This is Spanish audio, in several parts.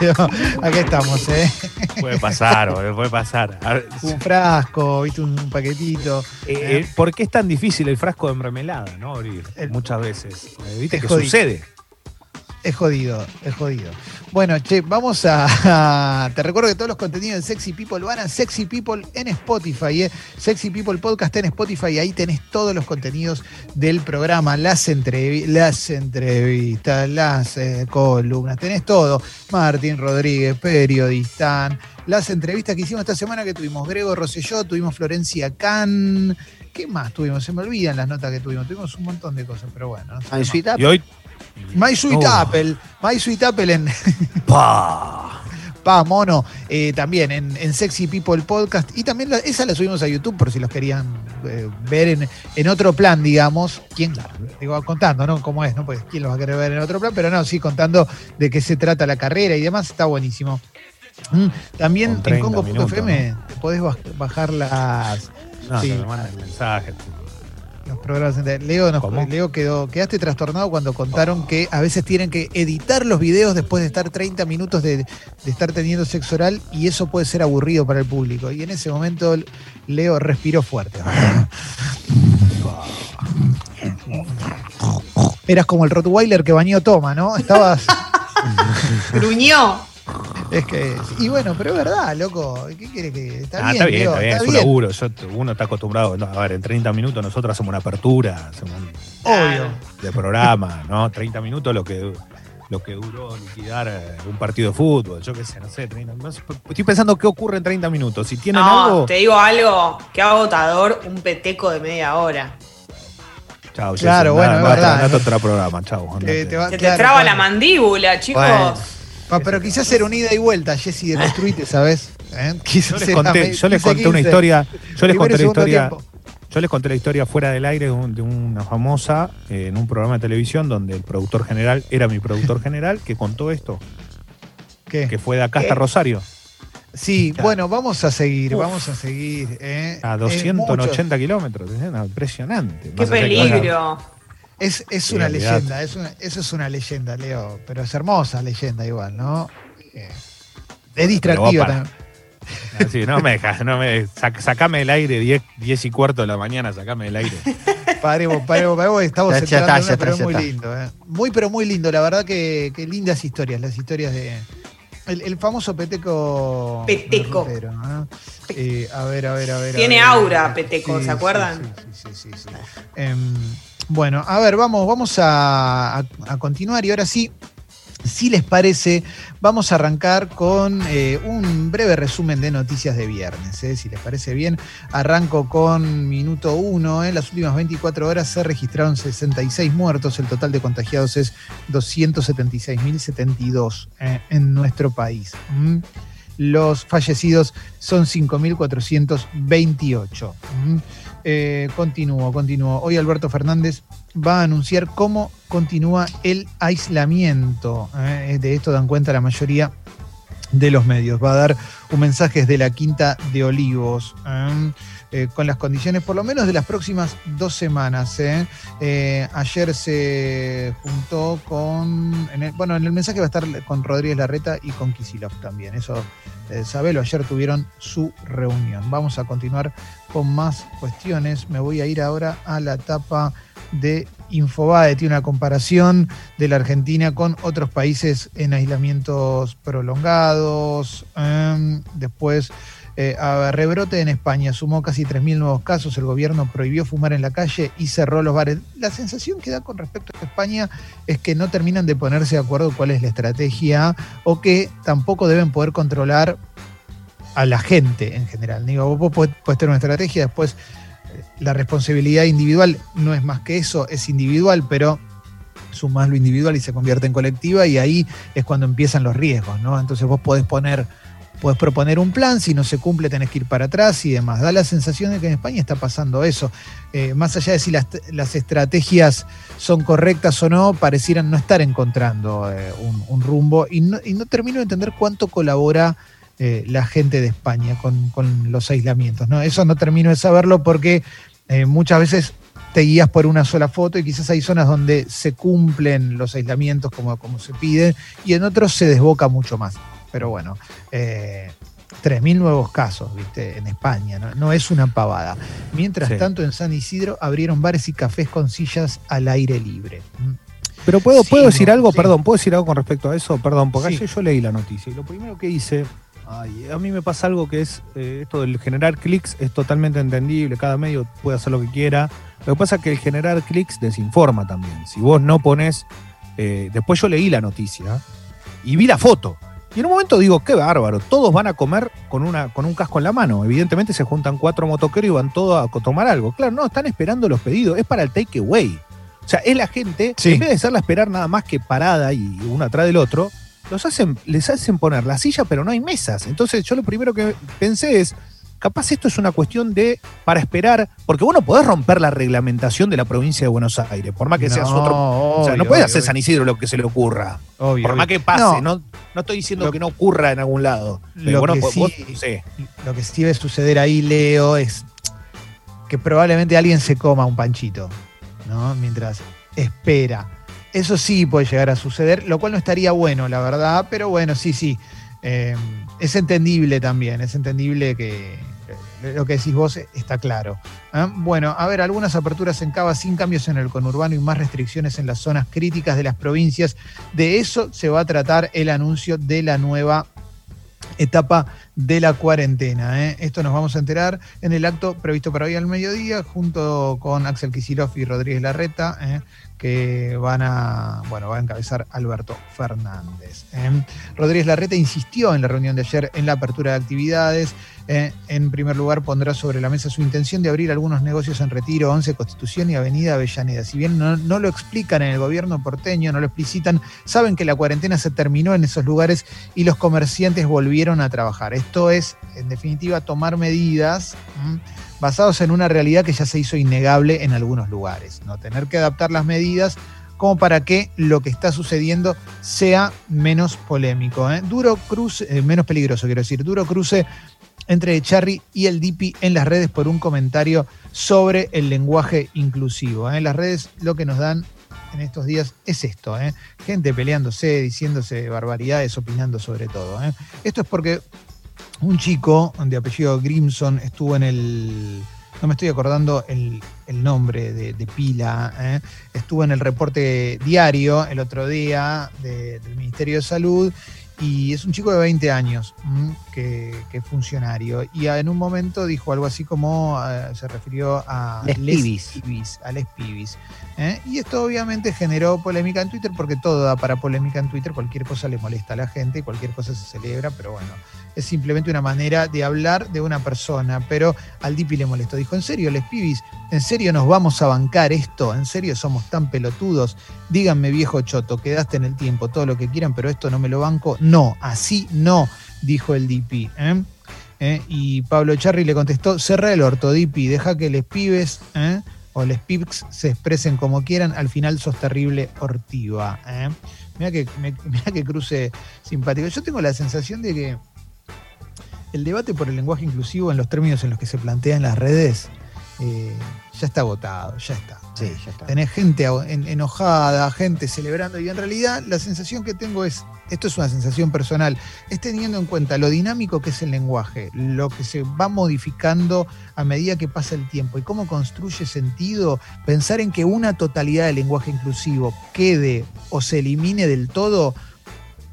Leo. Acá estamos, ¿eh? Puede pasar, puede pasar. Ver, Un frasco, viste, un paquetito. eh, eh, ¿Por qué es tan difícil el frasco de mermelada, no? Abrir El- muchas veces. Eh, ¿Viste que jodido. sucede? Es jodido, es jodido. Bueno, che, vamos a. Te recuerdo que todos los contenidos de Sexy People van a Sexy People en Spotify, ¿eh? Sexy People Podcast en Spotify, y ahí tenés todos los contenidos del programa, las, entrevi- las entrevistas, las eh, columnas, tenés todo. Martín Rodríguez, periodista, las entrevistas que hicimos esta semana que tuvimos Grego Rosselló, tuvimos Florencia Can. ¿Qué más tuvimos? Se me olvidan las notas que tuvimos. Tuvimos un montón de cosas, pero bueno. no sé. Y hoy. My Sweet Oh. Apple, My Sweet Apple en ¡Pah! Pa Mono, eh, también en, en Sexy People Podcast. Y también la- esa la subimos a YouTube por si los querían eh, ver en, en otro plan, digamos. ¿Quién? Digo, contando, ¿no? ¿Cómo es? ¿no? Pues quién los va a querer ver en otro plan, pero no, sí, contando de qué se trata la carrera y demás, está buenísimo. Mm, También en 30 Congo.fm te podés baj- bajar las, No, Sí. te mandan el mensaje. Los programas. de- Leo. Leo quedó, quedaste trastornado cuando contaron que a veces tienen que editar los videos después de estar 30 minutos de, de estar teniendo sexo oral y eso puede ser aburrido para el público. Y en ese momento Leo respiró fuerte. Eras como el Rottweiler que bañó Toma, ¿no? Estabas. Gruñó. Es que. Y bueno, pero es verdad, loco. ¿Qué quiere que.? Está Ah, bien, está bien, está bien, es un laburo. Yo- uno está acostumbrado. no, a ver, en 30 minutos nosotros hacemos una apertura, hacemos un Obvio. de programa, ¿no? 30 minutos lo que lo que duró liquidar eh, un partido de fútbol, yo qué sé, no sé, 30, no sé, estoy pensando qué ocurre en 30 minutos. Si tienen No, algo, te digo algo, que agotador, un peteco de media hora. chao, Claro, bueno, es andá, verdad. otro programa, chao. Te- te va- Se claro, te traba claro. la mandíbula, chicos. Bueno. Pero quizás era una ida y vuelta, Jessy, de construite, ¿sabes? ¿Eh? Yo Quizás les conté, me- yo les 15, conté una 15. historia, yo les conté la historia, tiempo. yo les conté la historia fuera del aire de, un- de una famosa eh, en un programa de televisión donde el productor general era mi productor general que contó esto, ¿Qué? que fue de acá hasta ¿Qué? Rosario, Sí, Claro. bueno, vamos a seguir, Uf. vamos a seguir. ¿eh? a Es 280 kilómetros, impresionante. Qué peligro. Es, es una leyenda, es una- eso es una leyenda, Leo, pero es hermosa leyenda igual, ¿no? Eh, es distractiva para. también. Ah, sí, no me dejas, no me, sac- sacame del aire 10, 10 y cuarto de la mañana, sacame del aire. Paremos, paremos, paremos, estamos está, pero es muy lindo, ¿eh? Muy, pero muy lindo, la verdad que, que lindas historias, las historias de... El, el famoso Peteco... Peteco. Rutero, ¿no? Eh, a ver, a ver, a ver. a Tiene ver. aura, Peteco, ¿se acuerdan? Sí, sí, sí. sí, sí. Em, bueno, a ver, vamos, vamos a, continuar y ahora sí, si les parece, vamos a arrancar con eh, un breve resumen de noticias de viernes. eh, si les parece bien, arranco con minuto uno. En las últimas 24 horas se registraron 66 muertos. El total de contagiados es 276.072 eh, en nuestro país. Los fallecidos son 5.428. ¿m? Eh, continúo, continúo. Hoy Alberto Fernández va a anunciar cómo continúa el aislamiento. ¿eh? De esto dan cuenta la mayoría de los medios. Va a dar un mensaje desde la Quinta de Olivos. ¿eh? Eh, con las condiciones por lo menos de las próximas dos semanas. ayer se juntó con, el- bueno, en el mensaje va a estar con Rodríguez Larreta y con Kisilov también, eso eh, sabelo, ayer tuvieron su reunión. Vamos a continuar con más cuestiones, me voy a ir ahora a la etapa de Infobae, tiene una comparación de la Argentina con otros países en aislamientos prolongados, em, después eh, a rebrote en España, sumó casi 3.000 nuevos casos, el gobierno prohibió fumar en la calle y cerró los bares. La sensación que da con respecto a España es que no terminan de ponerse de acuerdo cuál es la estrategia o que tampoco deben poder controlar a la gente en general. Digo, vos podés, podés tener una estrategia, después eh, la responsabilidad individual no es más que eso, es individual, pero sumás lo individual y se convierte en colectiva y ahí es cuando empiezan los riesgos, ¿no? Entonces vos podés poner Podés proponer un plan, si no se cumple tenés que ir para atrás y demás. Da la sensación de que en España está pasando eso. Eh, más allá de si las, estrategias son correctas o no, parecieran no estar encontrando eh, un, rumbo y no, y no termino de entender cuánto colabora eh, la gente de España con, los aislamientos. ¿no? Eso no termino de saberlo porque muchas veces te guías por una sola foto y quizás hay zonas donde se cumplen los aislamientos como, como se pide y en otros se desboca mucho más. Pero bueno, eh, 3.000 nuevos casos, viste, en España, ¿no? No es una pavada. Mientras Sí. tanto, en San Isidro abrieron bares y cafés con sillas al aire libre. Mm. Pero puedo, Sí, puedo decir algo, sí. perdón, puedo decir algo con respecto a eso, perdón, porque ayer yo leí la noticia y lo primero que hice, ay, a mí me pasa algo que es eh, esto del generar clics es totalmente entendible, cada medio puede hacer lo que quiera. Lo que pasa es que el generar clics desinforma también. Si vos no pones, eh, después yo leí la noticia y vi la foto. Y en un momento digo, qué bárbaro, todos van a comer con, una, con un casco en la mano. Evidentemente se juntan cuatro motoqueros y van todos a tomar algo. Claro, no, están esperando los pedidos, es para el takeaway. O sea, es la gente, Sí. en vez de hacerla esperar nada más que parada y uno atrás del otro, los hacen, les hacen poner la silla, pero no hay mesas. Entonces yo lo primero que pensé es, capaz esto es una cuestión de, para esperar, porque vos no podés romper la reglamentación de la provincia de Buenos Aires, por más que seas otro... O sea, no puede hacer. San Isidro lo que se le ocurra. Obvio, Por más obvio. que pase, No. no, no, estoy diciendo Lo- que no ocurra en algún lado. Pero Lo bueno, que vos- sí- vos- sí. Lo que sí debe suceder ahí, Leo, es que probablemente alguien se coma un panchito, ¿no? Mientras espera. Eso sí puede llegar a suceder, lo cual no estaría bueno, la verdad, pero bueno, sí, sí. Eh, es entendible también, es entendible que lo que decís vos está claro. ¿eh? Bueno, a ver, algunas aperturas en Cava sin cambios en el conurbano y más restricciones en las zonas críticas de las provincias. De eso se va a tratar el anuncio de la nueva etapa de la cuarentena. ¿eh? Esto nos vamos a enterar en el acto previsto para hoy al mediodía, junto con Axel Kicillof y Rodríguez Larreta, ¿eh? que van a, bueno, va a encabezar Alberto Fernández. ¿eh? Rodríguez Larreta insistió en la reunión de ayer en la apertura de actividades. ¿Eh? En primer lugar, pondrá sobre la mesa su intención de abrir algunos negocios en Retiro, 11 Constitución y Avenida Avellaneda. Si bien no, lo explican en el gobierno porteño, no lo explicitan, saben que la cuarentena se terminó en esos lugares y los comerciantes volvieron a trabajar. Esto es, en definitiva, tomar medidas ¿m? basados en una realidad que ya se hizo innegable en algunos lugares. ¿no? Tener que adaptar las medidas como para que lo que está sucediendo sea menos polémico. ¿eh? Duro cruce, eh, menos peligroso, quiero decir, duro cruce entre Charry y el Dipi en las redes por un comentario sobre el lenguaje inclusivo. ¿eh? Las redes lo que nos dan en estos días es esto, ¿eh? gente peleándose, diciéndose barbaridades, opinando sobre todo. ¿eh? Esto es porque un chico de apellido Grimson estuvo en el, no me estoy acordando el, el nombre de, pila, ¿eh? estuvo en el reporte diario el otro día de- del Ministerio de Salud y es un chico de 20 años ¿m? que, que es funcionario y en un momento dijo algo así como eh, se refirió a Les pibis. pibis, a les pibis. ¿eh? Y esto obviamente generó polémica en Twitter porque todo da para polémica en Twitter, cualquier cosa le molesta a la gente, cualquier cosa se celebra, pero bueno, es simplemente una manera de hablar de una persona, pero al Dipi le molestó. Dijo, ¿en serio, les pibis? ¿En serio nos vamos a bancar esto? ¿En serio somos tan pelotudos? Díganme, viejo choto, quedaste en el tiempo, todo lo que quieran, pero esto no me lo banco. No, así no, dijo el Dipi. ¿eh? ¿Eh? Y Pablo Charri le contestó, cerra el orto, Dipi, deja que les pibes... ¿eh? o les pips se expresen como quieran, al final sos terrible ortiva. ¿eh? Mira que, que cruce simpático. Yo tengo la sensación de que el debate por el lenguaje inclusivo en los términos en los que se plantea en las redes eh, ya está agotado, ya está. Sí, ya está. Tenés gente en- enojada, gente celebrando, y en realidad la sensación que tengo es, esto es una sensación personal, es teniendo en cuenta lo dinámico que es el lenguaje, lo que se va modificando a medida que pasa el tiempo y cómo construye sentido, pensar en que una totalidad del lenguaje inclusivo quede o se elimine del todo.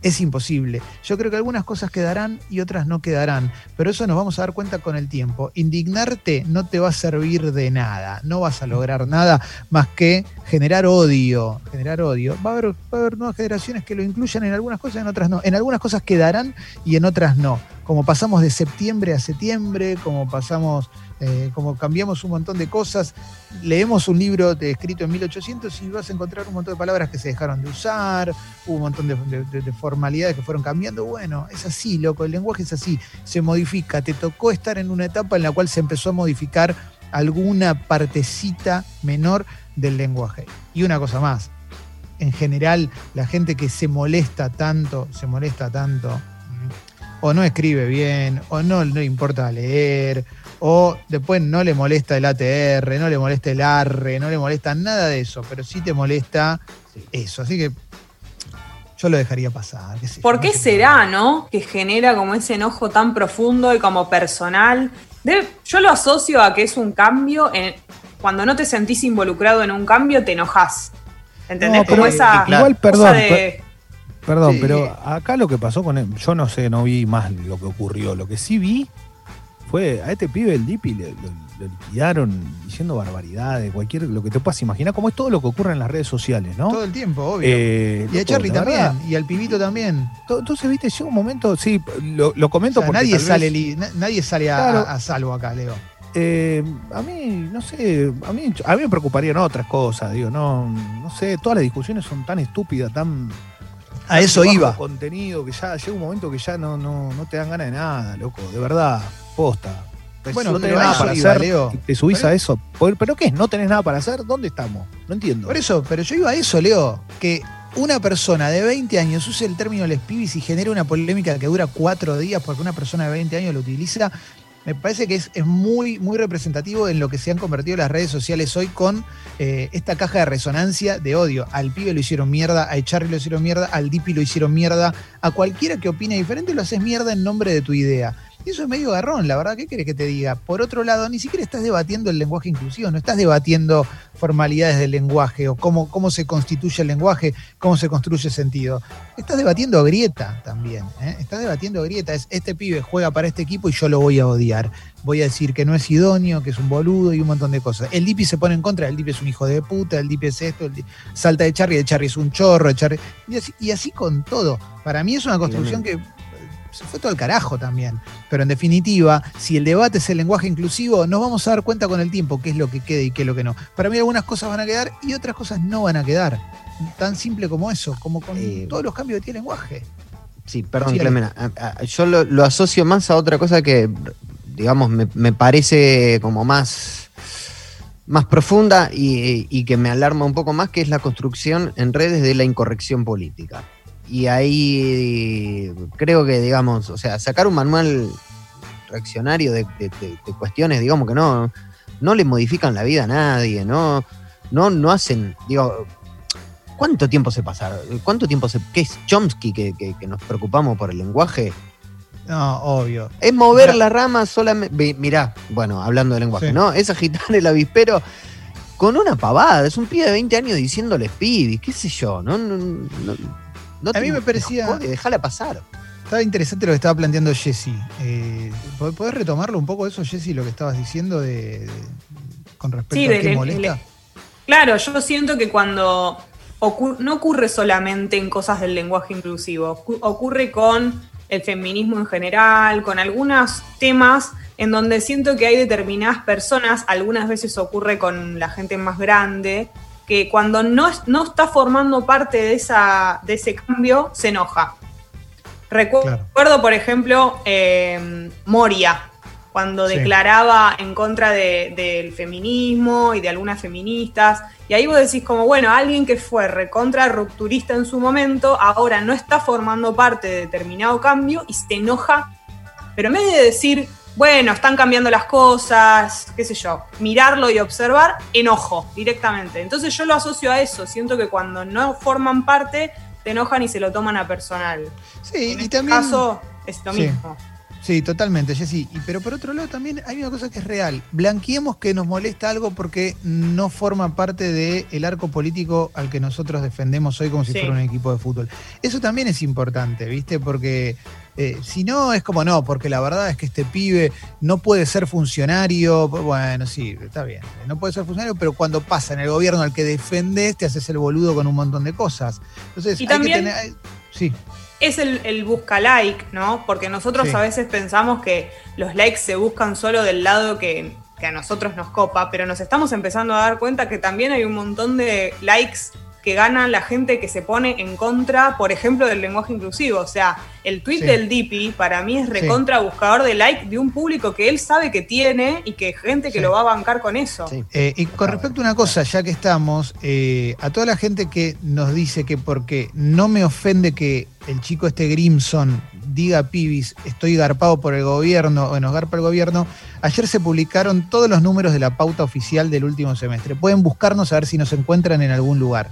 Es imposible. Yo creo que algunas cosas quedarán y otras no quedarán, pero eso nos vamos a dar cuenta con el tiempo. Indignarte no te va a servir de nada, no vas a lograr nada más que generar odio, generar odio. Va a haber, va a haber nuevas generaciones que lo incluyan en algunas cosas, en otras no. En algunas cosas quedarán y en otras no. Como pasamos de septiembre a septiembre, como pasamos, eh, como cambiamos un montón de cosas. Leemos un libro de- escrito en 1800 y vas a encontrar un montón de palabras que se dejaron de usar, hubo un montón de, de- de- de formalidades que fueron cambiando. Bueno, es así, loco, el lenguaje es así, se modifica. Te tocó estar en una etapa en la cual se empezó a modificar alguna partecita menor del lenguaje. Y una cosa más, en general, la gente que se molesta tanto, se molesta tanto, o no escribe bien, o no le importa leer, o después no le molesta el ATR, no le molesta el ARRE, no le molesta nada de eso, pero sí te molesta eso. Así que yo lo dejaría pasar. qué ¿Por no qué sé. será, no? Que genera como ese enojo tan profundo y como personal. Debe- yo lo asocio a que es un cambio. en- cuando no te sentís involucrado en un cambio, te enojas. ¿Entendés? No, como esa eh, igual, cosa perdón, de- Perdón, Sí. pero acá lo que pasó con él, yo no sé, no vi más lo que ocurrió. Lo que sí vi fue a este pibe, el Dipi, le, lo, lo liquidaron diciendo barbaridades, cualquier, lo que te puedas imaginar, como es todo lo que ocurre en las redes sociales, ¿no? Todo el tiempo, obvio. Eh, y a Charlie también, verdad, y al pibito también. to- entonces, viste, llega un momento, sí, lo, lo O comento sea, porque nadie, sale vez, li- na- nadie sale a, Claro. a- a salvo acá, Leo. eh, a mí, no sé, a mí, a mí me preocuparían otras cosas, digo, no, no sé, todas las discusiones son tan estúpidas, tan A eso iba. contenido que ya llega un momento que ya no, no, no te dan ganas de nada, loco. De verdad, posta. Pues Bueno, no tenés nada para hacer. Leo. Te subís Pero- a eso. ¿Pero qué es? ¿No tenés nada para hacer? ¿Dónde estamos? No entiendo. Por eso, pero yo iba a eso, Leo, que una persona de 20 años use el término les pibis y genere una polémica que dura cuatro días porque una persona de 20 años lo utiliza, me parece que es, es muy, muy representativo en lo que se han convertido las redes sociales hoy con eh, esta caja de resonancia de odio. Al pibe lo hicieron mierda, a Echarri lo hicieron mierda, al Dipi lo hicieron mierda, a cualquiera que opine diferente lo haces mierda en nombre de tu idea. Y eso es medio garrón, la verdad, ¿qué querés que te diga? Por otro lado, ni siquiera estás debatiendo el lenguaje inclusivo, no estás debatiendo formalidades del lenguaje o cómo, cómo se constituye el lenguaje, cómo se construye sentido. Estás debatiendo grieta también, ¿eh? estás debatiendo grieta. Es este pibe juega para este equipo y yo lo voy a odiar. Voy a decir que no es idóneo, que es un boludo y un montón de cosas. El Dipi se pone en contra, el Dipi es un hijo de puta, el Dipi es esto, el Dipi- salta de Charry, el Charry es un chorro, el Charry, y así, y así con todo. Para mí es una construcción que se fue todo al carajo también. Pero en definitiva, si el debate es el lenguaje inclusivo, nos vamos a dar cuenta con el tiempo qué es lo que queda y qué es lo que no. Para mí algunas cosas van a quedar y otras cosas no van a quedar. Tan simple como eso, como con Eh, todos los cambios que tiene el lenguaje. Sí, perdón, Sí, Clemen. a- a- Yo lo, lo asocio más a otra cosa que, digamos, me, me parece como más, más profunda y, y que me alarma un poco más, que es la construcción en redes de la incorrección política. Y ahí creo que, digamos, o sea, sacar un manual reaccionario de, de- de- de cuestiones, digamos, que no, no le modifican la vida a nadie, no, no, no hacen, digo, ¿Cuánto tiempo se pasa? ¿Cuánto tiempo se.? ¿Qué es Chomsky que, que- que nos preocupamos por el lenguaje? No, obvio. Es mover Mirá. la rama solamente. Mirá, bueno, hablando de lenguaje, Sí. ¿no? Es agitar el avispero con una pavada. Es un pibe de 20 años diciéndoles pibis, qué sé yo. No, no, no, no A mí te- me parecía- jode, Dejala pasar. Estaba interesante lo que estaba planteando Jesse. Eh, ¿pod- ¿Podés retomarlo un poco eso, Jesse, lo que estabas diciendo de, de- con respecto Sí, a qué molesta? Claro, yo siento que cuando no ocurre solamente en cosas del lenguaje inclusivo, ocu- ocurre con el feminismo en general, con algunos temas en donde siento que hay determinadas personas, algunas veces ocurre con la gente más grande, que cuando no, no está formando parte de, esa, de ese cambio, se enoja. Claro. Recuerdo, por ejemplo, eh, Moria, cuando Sí. declaraba en contra de- del feminismo y de algunas feministas. Y ahí vos decís como, bueno, alguien que fue recontra rupturista en su momento, ahora no está formando parte de determinado cambio y se enoja. Pero en vez de decir, bueno, están cambiando las cosas, qué sé yo, mirarlo y observar, enojo directamente. Entonces yo lo asocio a eso. Siento que cuando no forman parte, te enojan y se lo toman a personal. Sí, En y este también. caso es lo Sí. mismo. Sí, totalmente, Jessy. Y, pero por otro lado también hay una cosa que es real. Blanqueemos que nos molesta algo porque no forma parte del arco político al que nosotros defendemos hoy como si Sí. fuera un equipo de fútbol. Eso también es importante, ¿viste? Porque eh, si no, es como no, porque la verdad es que este pibe no puede ser funcionario. Bueno, sí, está bien. No puede ser funcionario, pero cuando pasa en el gobierno al que defendes, te haces el boludo con un montón de cosas. Entonces, Y hay también- que tener. Sí. Es el, el busca like, ¿no? Porque nosotros Sí. a veces pensamos que los likes se buscan solo del lado que, que a nosotros nos copa, pero nos estamos empezando a dar cuenta que también hay un montón de likes que ganan la gente que se pone en contra, por ejemplo, del lenguaje inclusivo. O sea, el tweet Sí. del Dipi para mí es recontra buscador de like de un público que él sabe que tiene y que gente que Sí. lo va a bancar con eso. Eh, y con respecto a una cosa, ya que estamos, eh, a toda la gente que nos dice que porque no me ofende que el chico este Grimson diga pibis, estoy garpado por el gobierno o nos garpa el gobierno, Ayer se publicaron todos los números de la pauta oficial del último semestre. Pueden buscarnos a ver si nos encuentran en algún lugar.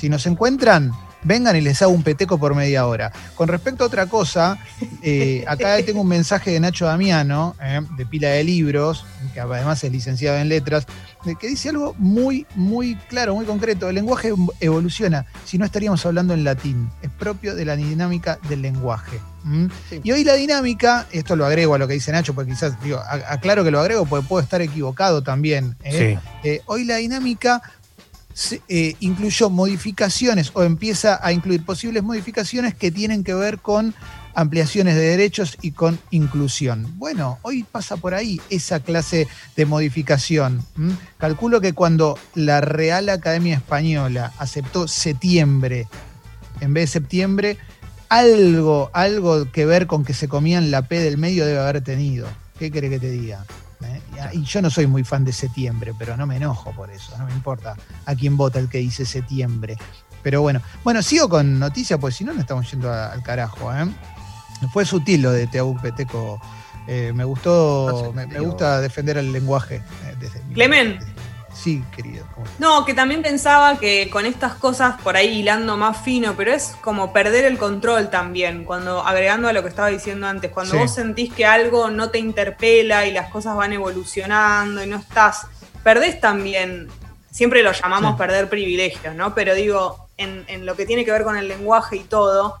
Si nos encuentran, vengan y les hago un peteco por media hora. Con respecto a otra cosa, eh, acá tengo un mensaje de Nacho Damiano, eh, de Pila de Libros, que además es licenciado en letras, que dice algo muy, muy claro, muy concreto. El lenguaje evoluciona, si no estaríamos hablando en latín. Es propio de la dinámica del lenguaje. Y hoy la dinámica, esto lo agrego a lo que dice Nacho, porque quizás, digo, aclaro que lo agrego porque puedo estar equivocado también. ¿eh? Sí. Eh, hoy la dinámica eh, incluyó modificaciones o empieza a incluir posibles modificaciones que tienen que ver con ampliaciones de derechos y con inclusión. Bueno, hoy pasa por ahí esa clase de modificación. Calculo que cuando la Real Academia Española aceptó septiembre en vez de septiembre, algo, algo que ver con que se comían la P del medio debe haber tenido. ¿Qué quiere que te diga? ¿Eh? Y yo no soy muy fan de septiembre, pero no me enojo por eso, no me importa a quién vota el que dice septiembre. Pero bueno, bueno, sigo con noticias, pues si no, nos estamos yendo a- al carajo. ¿eh? Fue sutil lo de Teau Peteco. Eh, me gustó, me, me gusta defender el lenguaje. eh, desde mi-. Sí, querido. No, que también pensaba que con estas cosas por ahí hilando más fino, pero es como perder el control también, cuando agregando a lo que estaba diciendo antes, cuando Sí. vos sentís que algo no te interpela y las cosas van evolucionando y no estás, perdés también, siempre lo llamamos Sí. perder privilegios, ¿no? Pero digo, en, en lo que tiene que ver con el lenguaje y todo,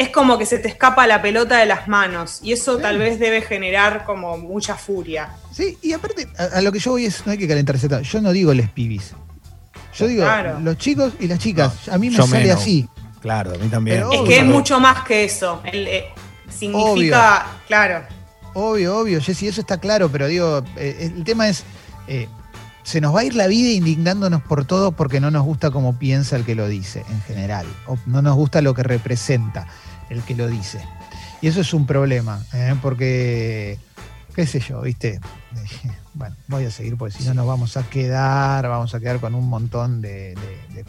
es como que se te escapa la pelota de las manos y eso Sí. tal vez debe generar como mucha furia. Sí, y aparte, a, a lo que yo voy es, no hay que calentarse tanto. Yo no digo les pibis. Yo digo Claro. los chicos y las chicas. a mí me sale menos. así. Claro, a mí también. Pero Es Obvio. que es mucho más que eso. El, eh, significa, claro. Obvio, obvio, Jessy, eso está claro, pero digo, eh, el tema es, eh, se nos va a ir la vida indignándonos por todo porque no nos gusta como piensa el que lo dice, en general, o no nos gusta lo que representa el que lo dice. Y eso es un problema, ¿eh? porque, qué sé yo, viste, bueno, voy a seguir porque si no nos vamos a quedar, vamos a quedar con un montón de,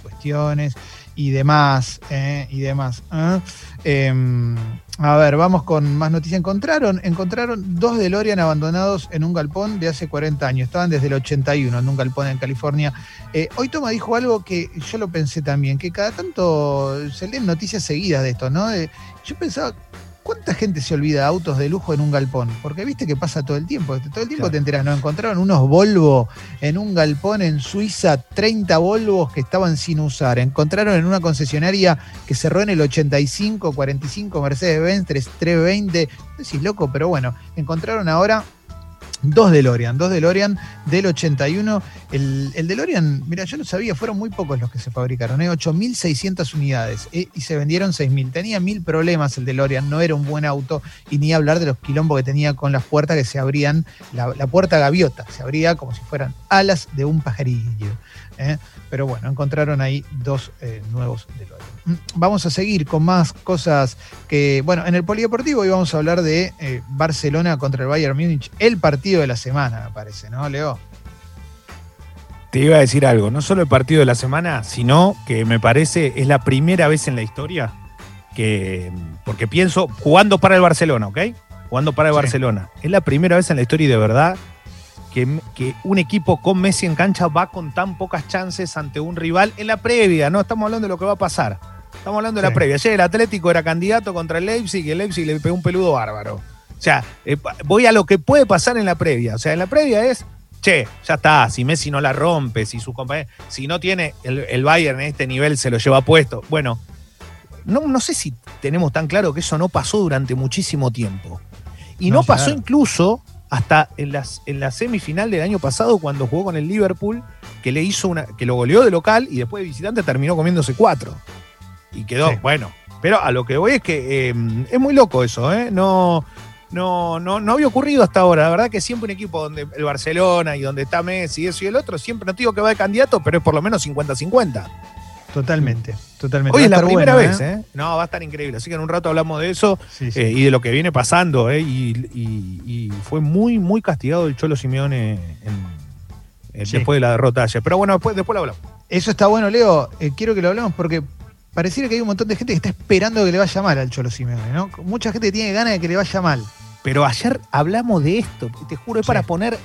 cuestiones y demás, ¿eh? y demás. ¿eh? Em, a ver, vamos con más noticias. Encontraron, encontraron dos DeLorean abandonados en un galpón de hace 40 años. Estaban desde el 81 en un galpón en California. Eh, hoy Toma dijo algo que yo lo pensé también, que cada tanto se leen noticias seguidas de esto, ¿no? Yo pensaba, ¿cuánta gente se olvida de autos de lujo en un galpón? Porque viste que pasa todo el tiempo. Todo el tiempo Claro. te enteras, ¿no? Encontraron unos Volvo en un galpón en Suiza, 30 Volvos que estaban sin usar. Encontraron en una concesionaria que cerró en el 85, 45 Mercedes-Benz 320. No sé si es loco, pero bueno, encontraron ahora dos DeLorean, dos DeLorean del 81. El, el DeLorean, mira, yo no sabía, fueron muy pocos los que se fabricaron, ¿eh? 8.600 unidades eh, y se vendieron 6.000. Tenía mil problemas el DeLorean, no era un buen auto y ni hablar de los quilombos que tenía con las puertas que se abrían, la, la puerta gaviota, se abría como si fueran alas de un pajarillo. ¿Eh? Pero bueno, encontraron ahí dos eh, nuevos DeLorean. Mm, Vamos a seguir con más cosas que, bueno, en el polideportivo hoy vamos a hablar de eh, Barcelona contra el Bayern Múnich, el partido de la semana, me parece, ¿no, Leo? Te iba a decir algo, no solo el partido de la semana, sino que me parece es la primera vez en la historia que, porque pienso, jugando para el Barcelona, ¿ok? Jugando para el Sí. Barcelona. Es la primera vez en la historia y de verdad que, que un equipo con Messi en cancha va con tan pocas chances ante un rival en la previa, no estamos hablando de lo que va a pasar. Estamos hablando de Sí. la previa. Ayer el Atlético era candidato contra el Leipzig y el Leipzig le pegó un peludo bárbaro. O sea, eh, voy a lo que puede pasar en la previa. O sea, en la previa es, che, ya está, si Messi no la rompe, si su compañero, si no tiene el, el Bayern en este nivel, se lo lleva puesto. Bueno, no, no sé si tenemos tan claro que eso no pasó durante muchísimo tiempo. Y no, No, pasó incluso hasta en, las, en la semifinal del año pasado cuando jugó con el Liverpool, que le hizo una, que lo goleó de local y después de visitante terminó comiéndose cuatro. Y quedó, Sí. bueno. Pero a lo que voy es que eh, es muy loco eso, ¿eh? No, no, no, no había ocurrido hasta ahora. La verdad que siempre un equipo donde el Barcelona y donde está Messi y eso y el otro, siempre no te digo que va de candidato, pero es por lo menos 50-50. Totalmente, totalmente. Hoy es la primera bueno, vez, ¿eh? No, va a estar increíble. Así que en un rato hablamos de eso Sí, sí. eh, y de lo que viene pasando, ¿eh? Y, y- y fue muy, muy castigado el Cholo Simeone en- en- Sí. después de la derrota ayer. Pero bueno, después, después lo hablamos. Eso está bueno, Leo. Eh, quiero que lo hablemos porque pareciera que hay un montón de gente que está esperando que le vaya mal al Cholo Simeone, ¿no? Mucha gente que tiene ganas de que le vaya mal. pero ayer hablamos de esto, te juro, es para poner,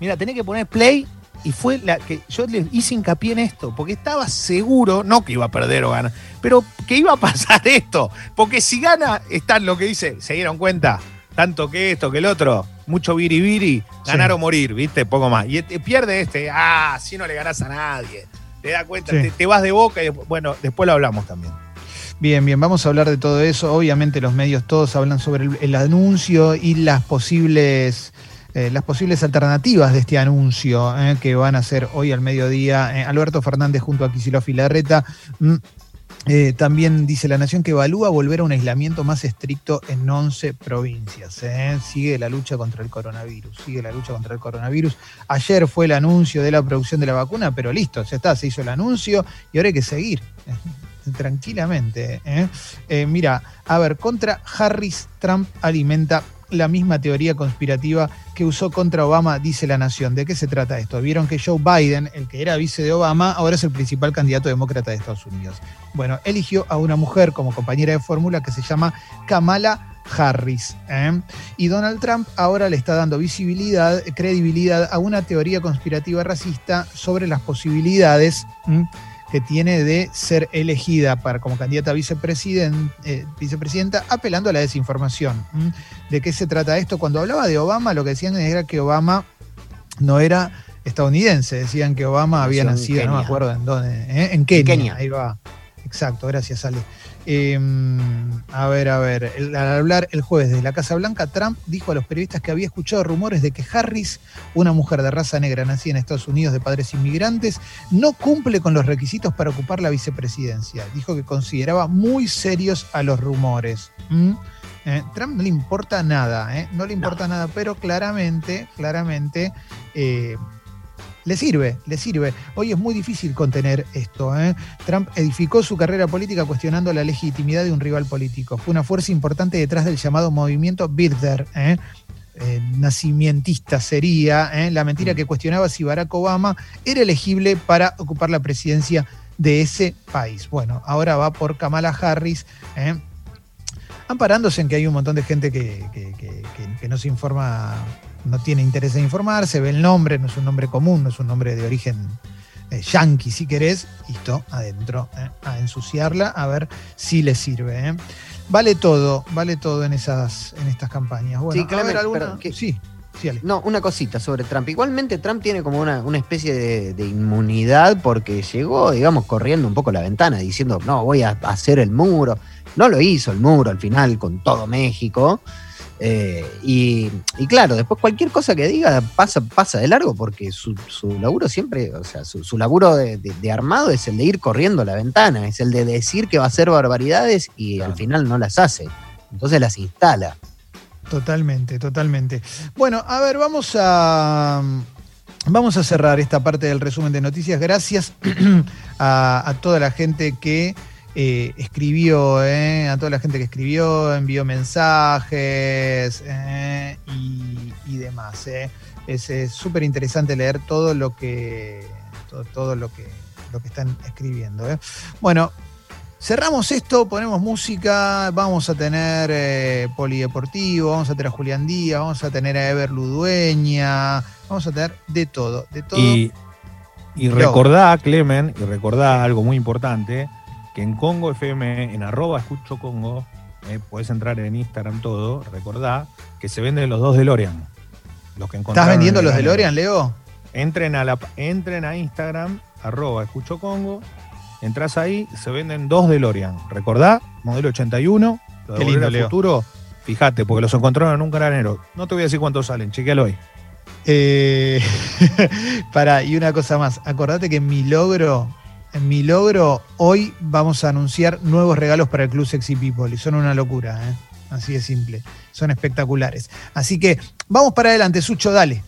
mira, tenés que poner play y fue la que yo le hice hincapié en esto, porque estaba seguro, no que iba a perder o ganar, pero que iba a pasar esto, porque si gana, está lo que dice, se dieron cuenta, tanto que esto, que el otro, mucho biribiri, ganar Sí. o morir, ¿viste? Poco más. Y te pierde este, ah, si no le ganás a nadie, te das cuenta, Sí. te, te vas de boca y bueno, después lo hablamos también. Bien, bien, vamos a hablar de todo eso. Obviamente los medios todos hablan sobre el, el anuncio y las posibles, eh, las posibles alternativas de este anuncio eh, que van a hacer hoy al mediodía. Eh, Alberto Fernández junto a Kicillof y Larreta. mm, también dice La Nación que evalúa volver a un aislamiento más estricto en 11 provincias. Sigue la lucha contra el coronavirus, sigue la lucha contra el coronavirus. Ayer fue el anuncio de la producción de la vacuna, pero listo, ya está, se hizo el anuncio y ahora hay que seguir. Tranquilamente. mira, a ver, contra Harris, Trump alimenta la misma teoría conspirativa que usó contra Obama, dice la Nación. ¿De qué se trata esto? Vieron que Joe Biden, el que era vice de Obama, ahora es el principal candidato demócrata de Estados Unidos. Bueno, eligió a una mujer como compañera de fórmula que se llama Kamala Harris. ¿eh? Y Donald Trump ahora le está dando visibilidad, credibilidad a una teoría conspirativa racista sobre las posibilidades. Que tiene de ser elegida para, como candidata a vicepresident- eh, vicepresidenta, apelando a la desinformación. ¿De qué se trata esto? Cuando hablaba de Obama, lo que decían era que Obama no era estadounidense, decían que Obama había nacido, no me acuerdo en dónde, ¿eh? en Kenia, Kenia. ahí va. Exacto, gracias Ale. Eh, a ver, a ver, al hablar el jueves desde la Casa Blanca, Trump dijo a los periodistas que había escuchado rumores de que Harris, una mujer de raza negra nacida en Estados Unidos de padres inmigrantes, no cumple con los requisitos para ocupar la vicepresidencia. Dijo que consideraba muy serios a los rumores. ¿Mm? Eh, Trump no le importa nada, ¿eh? no le importa nada, pero claramente, claramente eh, le sirve, le sirve. Hoy es muy difícil contener esto. ¿eh? Trump edificó su carrera política cuestionando la legitimidad de un rival político. Fue una fuerza importante detrás del llamado movimiento Birther. ¿eh? Eh, nacimientista sería ¿eh? la mentira que cuestionaba si Barack Obama era elegible para ocupar la presidencia de ese país. Bueno, ahora va por Kamala Harris. amparándose en que hay un montón de gente que, que- que- que- que no se informa, no tiene interés en informarse, ve el nombre, no es un nombre común, no es un nombre de origen eh, yanqui, si querés, listo, adentro, eh, a ensuciarla, a ver si le sirve. eh. Vale todo, vale todo en esas, en estas campañas. Bueno, Sí, a ver, Clemen, alguna. que- Sí, sí. No, una cosita sobre Trump. Igualmente Trump tiene como una, una especie de, de inmunidad porque llegó, digamos, corriendo un poco la ventana, diciendo, no, voy a hacer el muro. No lo hizo el muro al final con todo México. Eh, y, y claro, después cualquier cosa que diga pasa, pasa de largo porque su, su laburo siempre, o sea, su, su laburo de, de- de armado es el de ir corriendo la ventana, es el de decir que va a hacer barbaridades y Claro. al final no las hace. Entonces las instala. Totalmente, totalmente. Bueno, a ver, vamos a. Vamos a cerrar esta parte del resumen de noticias. Gracias a, a toda la gente que eh, escribió, eh, a toda la gente que escribió, envió mensajes eh, y, y demás. Es súper interesante leer todo lo que todo, todo lo que lo que están escribiendo. Bueno, Cerramos esto, ponemos música, vamos a tener eh, Polideportivo, vamos a tener a Julián Díaz, vamos a tener a Ever Ludueña, vamos a tener de todo, de todo. Y, y recordá, Clemen, y recordá algo muy importante, que en Congo FM, en arroba escucho Congo, eh, podés entrar en Instagram todo, recordá que se venden los dos DeLorean. Los que ¿Estás vendiendo en los de granero. Lorian, Leo? Entren a, la, entren a Instagram, arroba escucho Congo, entras ahí, se venden dos DeLorean. Recordá, modelo 81, lo de lindo, al Leo. futuro, fíjate, porque los encontraron en un granero. No te voy a decir cuántos salen, chequealo ahí. Eh, para, y una cosa más, acordate que mi logro, en mi logro, hoy vamos a anunciar nuevos regalos para el Club Sexy People y son una locura, ¿eh? así de simple, son espectaculares. Así que vamos para adelante, Sucho, dale.